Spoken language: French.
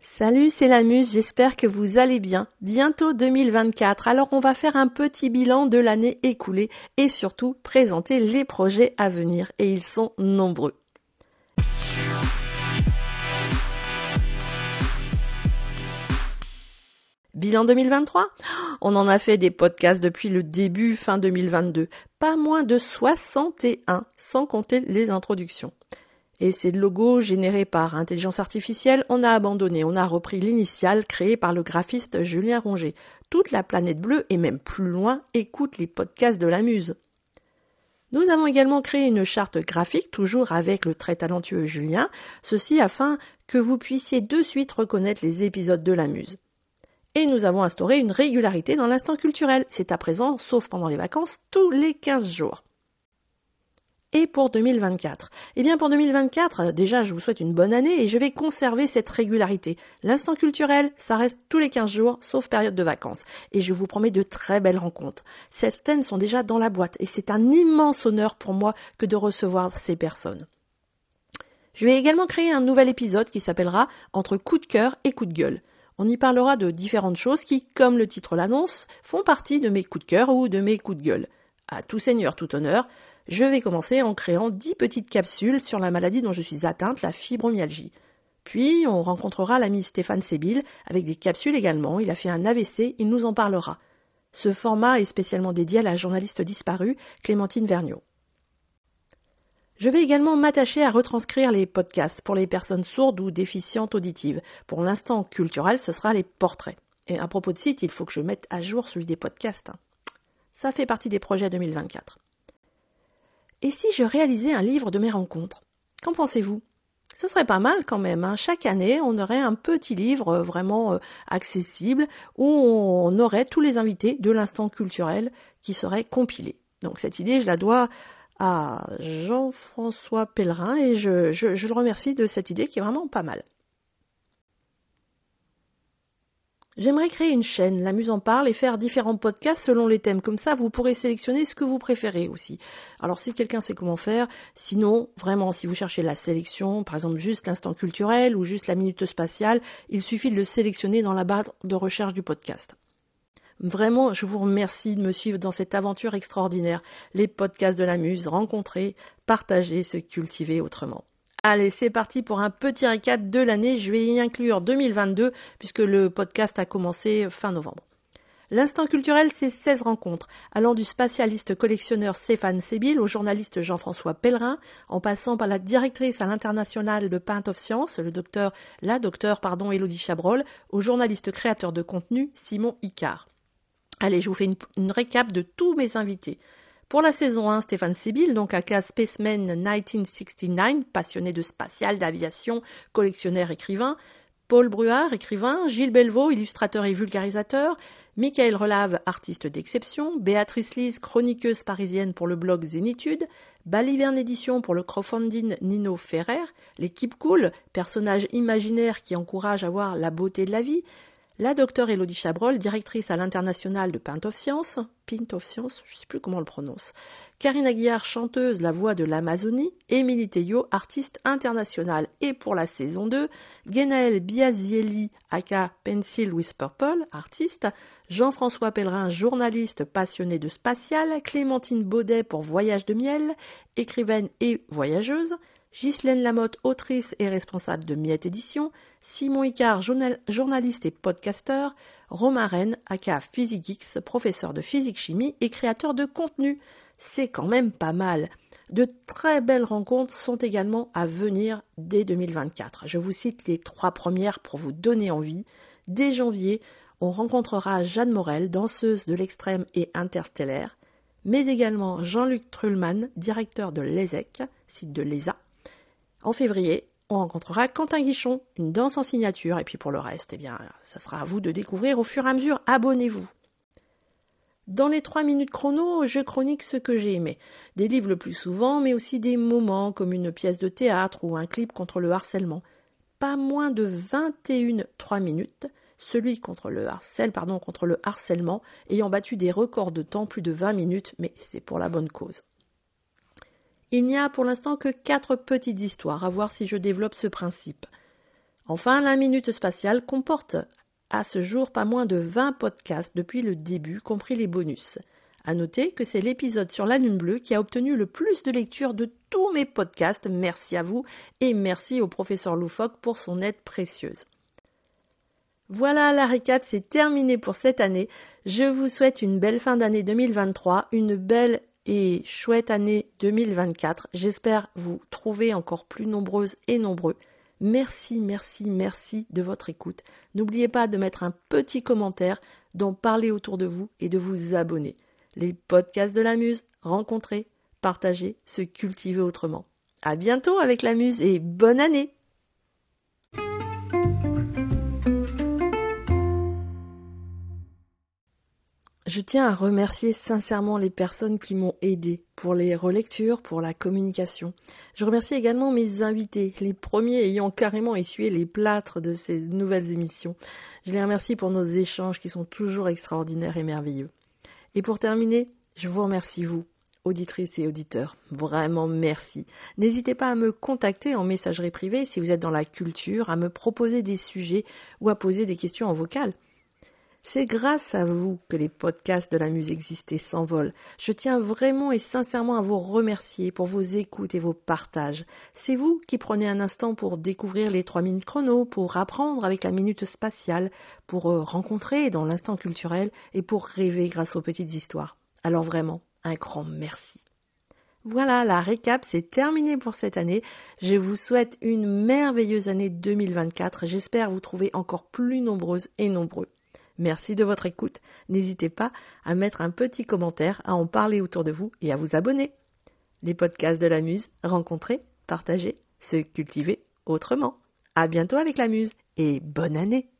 Salut, c'est la Muse, j'espère que vous allez bien. Bientôt 2024, alors on va faire un petit bilan de l'année écoulée et surtout présenter les projets à venir, et ils sont nombreux. Bilan 2023 On en a fait des podcasts depuis le début fin 2022, pas moins de 61 sans compter les introductions. Et ces logos générés par intelligence artificielle, on a abandonné, on a repris l'initial créé par le graphiste Julien Ronger. Toute la planète bleue et même plus loin écoute les podcasts de la Muse. Nous avons également créé une charte graphique, toujours avec le très talentueux Julien, ceci afin que vous puissiez de suite reconnaître les épisodes de la Muse. Et nous avons instauré une régularité dans l'instant culturel. C'est à présent, sauf pendant les vacances, tous les 15 jours et pour 2024 Eh bien pour 2024, déjà je vous souhaite une bonne année et je vais conserver cette régularité. L'instant culturel, ça reste tous les 15 jours, sauf période de vacances. Et je vous promets de très belles rencontres. Certaines sont déjà dans la boîte et c'est un immense honneur pour moi que de recevoir ces personnes. Je vais également créer un nouvel épisode qui s'appellera Entre coup de cœur et coup de gueule. On y parlera de différentes choses qui, comme le titre l'annonce, font partie de mes coups de cœur ou de mes coups de gueule. À tout seigneur, tout honneur, je vais commencer en créant dix petites capsules sur la maladie dont je suis atteinte, la fibromyalgie. Puis on rencontrera l'ami Stéphane Sébil avec des capsules également. Il a fait un AVC, il nous en parlera. Ce format est spécialement dédié à la journaliste disparue, Clémentine Vergniaud. Je vais également m'attacher à retranscrire les podcasts pour les personnes sourdes ou déficientes auditives. Pour l'instant culturel, ce sera les portraits. Et à propos de site, il faut que je mette à jour celui des podcasts. Ça fait partie des projets 2024. Et si je réalisais un livre de mes rencontres Qu'en pensez-vous? Ce serait pas mal quand même. Hein. Chaque année, on aurait un petit livre euh, vraiment euh, accessible où on aurait tous les invités de l'instant culturel qui seraient compilés. Donc cette idée, je la dois à Jean-François Pellerin et je, je le remercie de cette idée qui est vraiment pas mal. J'aimerais créer une chaîne, la Muse en parle, et faire différents podcasts selon les thèmes. Comme ça, vous pourrez sélectionner ce que vous préférez aussi. Alors, si quelqu'un sait comment faire, sinon, vraiment, si vous cherchez la sélection, par exemple juste l'instant culturel ou juste la minute spatiale, il suffit de le sélectionner dans la barre de recherche du podcast. Vraiment, je vous remercie de me suivre dans cette aventure extraordinaire. Les podcasts de la Muse, rencontrer, partager, se cultiver autrement. Allez, c'est parti pour un petit récap de l'année. Je vais y inclure 2022 puisque le podcast a commencé fin novembre. L'instant culturel, c'est 16 rencontres, allant du spatialiste collectionneur Stéphane Sébil au journaliste Jean-François Pellerin, en passant par la directrice à l'international de Paint of Science, le docteur, la docteur, pardon, Elodie Chabrol, au journaliste créateur de contenu Simon Icard. Allez, je vous fais une récap de tous mes invités. Pour la saison 1, Stéphane Sibyl, donc aka Spaceman 1969, passionné de spatial, d'aviation, collectionneur, écrivain, Paul Bruard, écrivain, Gilles Belvaux, illustrateur et vulgarisateur, Michael Relave, artiste d'exception, Béatrice Lise, chroniqueuse parisienne pour le blog Zénitude, Baliverne Édition pour le crowdfunding Nino Ferrer, l'équipe cool, personnage imaginaire qui encourage à voir la beauté de la vie, la docteure Elodie Chabrol, directrice à l'international de Pint of Science, Pint of Science, je ne sais plus comment on le prononce, Karine Aguillard, chanteuse La Voix de l'Amazonie, Émilie Teillot, artiste internationale et pour la saison 2, Genaël Biazieli, aka Pencil with Purple, artiste, Jean-François Pellerin, journaliste passionné de spatial, Clémentine Baudet pour Voyage de miel, écrivaine et voyageuse, Ghislaine Lamotte, autrice et responsable de Miette Édition, Simon Icard, journaliste et podcasteur, Romain Rennes, aka PhysiqueX, professeur de physique-chimie et créateur de contenu. C'est quand même pas mal. De très belles rencontres sont également à venir dès 2024. Je vous cite les trois premières pour vous donner envie. Dès janvier, on rencontrera Jeanne Morel, danseuse de l'extrême et interstellaire, mais également Jean-Luc Trullman, directeur de l'ESEC, site de l'ESA. En février, on rencontrera Quentin Guichon, une danse en signature, et puis pour le reste, eh bien, ça sera à vous de découvrir au fur et à mesure. Abonnez-vous. Dans les trois minutes chrono, je chronique ce que j'ai aimé. Des livres le plus souvent, mais aussi des moments comme une pièce de théâtre ou un clip contre le harcèlement. Pas moins de 21 trois minutes, celui contre le pardon, contre le harcèlement, ayant battu des records de temps plus de 20 minutes, mais c'est pour la bonne cause. Il n'y a pour l'instant que quatre petites histoires, à voir si je développe ce principe. Enfin, la Minute Spatiale comporte à ce jour pas moins de 20 podcasts depuis le début, compris les bonus. À noter que c'est l'épisode sur la lune bleue qui a obtenu le plus de lectures de tous mes podcasts. Merci à vous et merci au professeur Loufoque pour son aide précieuse. Voilà, la récap, c'est terminé pour cette année. Je vous souhaite une belle fin d'année 2023, une belle et chouette année 2024. J'espère vous trouver encore plus nombreuses et nombreux. Merci, merci, merci de votre écoute. N'oubliez pas de mettre un petit commentaire, d'en parler autour de vous et de vous abonner. Les podcasts de la Muse, rencontrer, partager, se cultiver autrement. À bientôt avec la Muse et bonne année! Je tiens à remercier sincèrement les personnes qui m'ont aidé pour les relectures, pour la communication. Je remercie également mes invités, les premiers ayant carrément essuyé les plâtres de ces nouvelles émissions. Je les remercie pour nos échanges qui sont toujours extraordinaires et merveilleux. Et pour terminer, je vous remercie vous, auditrices et auditeurs. Vraiment merci. N'hésitez pas à me contacter en messagerie privée si vous êtes dans la culture, à me proposer des sujets ou à poser des questions en vocal. C'est grâce à vous que les podcasts de la musique existent et s'envolent. Je tiens vraiment et sincèrement à vous remercier pour vos écoutes et vos partages. C'est vous qui prenez un instant pour découvrir les trois minutes chrono, pour apprendre avec la minute spatiale, pour euh, rencontrer dans l'instant culturel et pour rêver grâce aux petites histoires. Alors vraiment, un grand merci. Voilà, la récap, c'est terminé pour cette année. Je vous souhaite une merveilleuse année 2024. J'espère vous trouver encore plus nombreuses et nombreux. Merci de votre écoute. N'hésitez pas à mettre un petit commentaire, à en parler autour de vous et à vous abonner. Les podcasts de la Muse, rencontrer, partager, se cultiver autrement. À bientôt avec la Muse et bonne année!